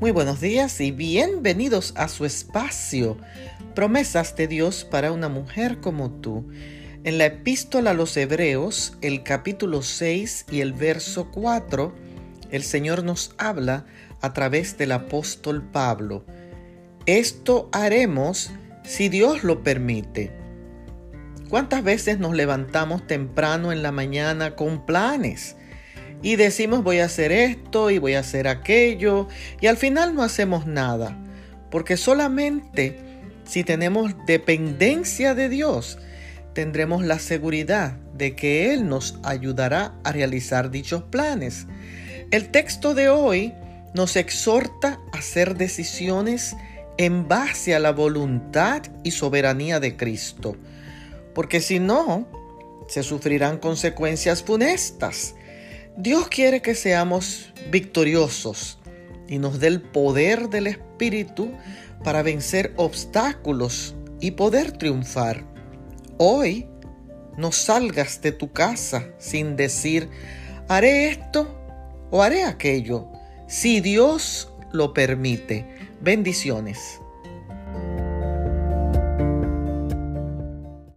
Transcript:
Muy buenos días y bienvenidos a su espacio, promesas de Dios para una mujer como tú. En la epístola a los Hebreos, el capítulo 6 y el verso 4, el Señor nos habla a través del apóstol Pablo. Esto haremos si Dios lo permite. ¿Cuántas veces nos levantamos temprano en la mañana con planes? Y decimos voy a hacer esto y voy a hacer aquello y al final no hacemos nada, porque solamente si tenemos dependencia de Dios, tendremos la seguridad de que Él nos ayudará a realizar dichos planes. El texto de hoy nos exhorta a hacer decisiones en base a la voluntad y soberanía de Cristo, porque si no, se sufrirán consecuencias funestas Dios quiere que seamos victoriosos y nos dé el poder del Espíritu para vencer obstáculos y poder triunfar. Hoy no salgas de tu casa sin decir, haré esto o haré aquello, si Dios lo permite. Bendiciones.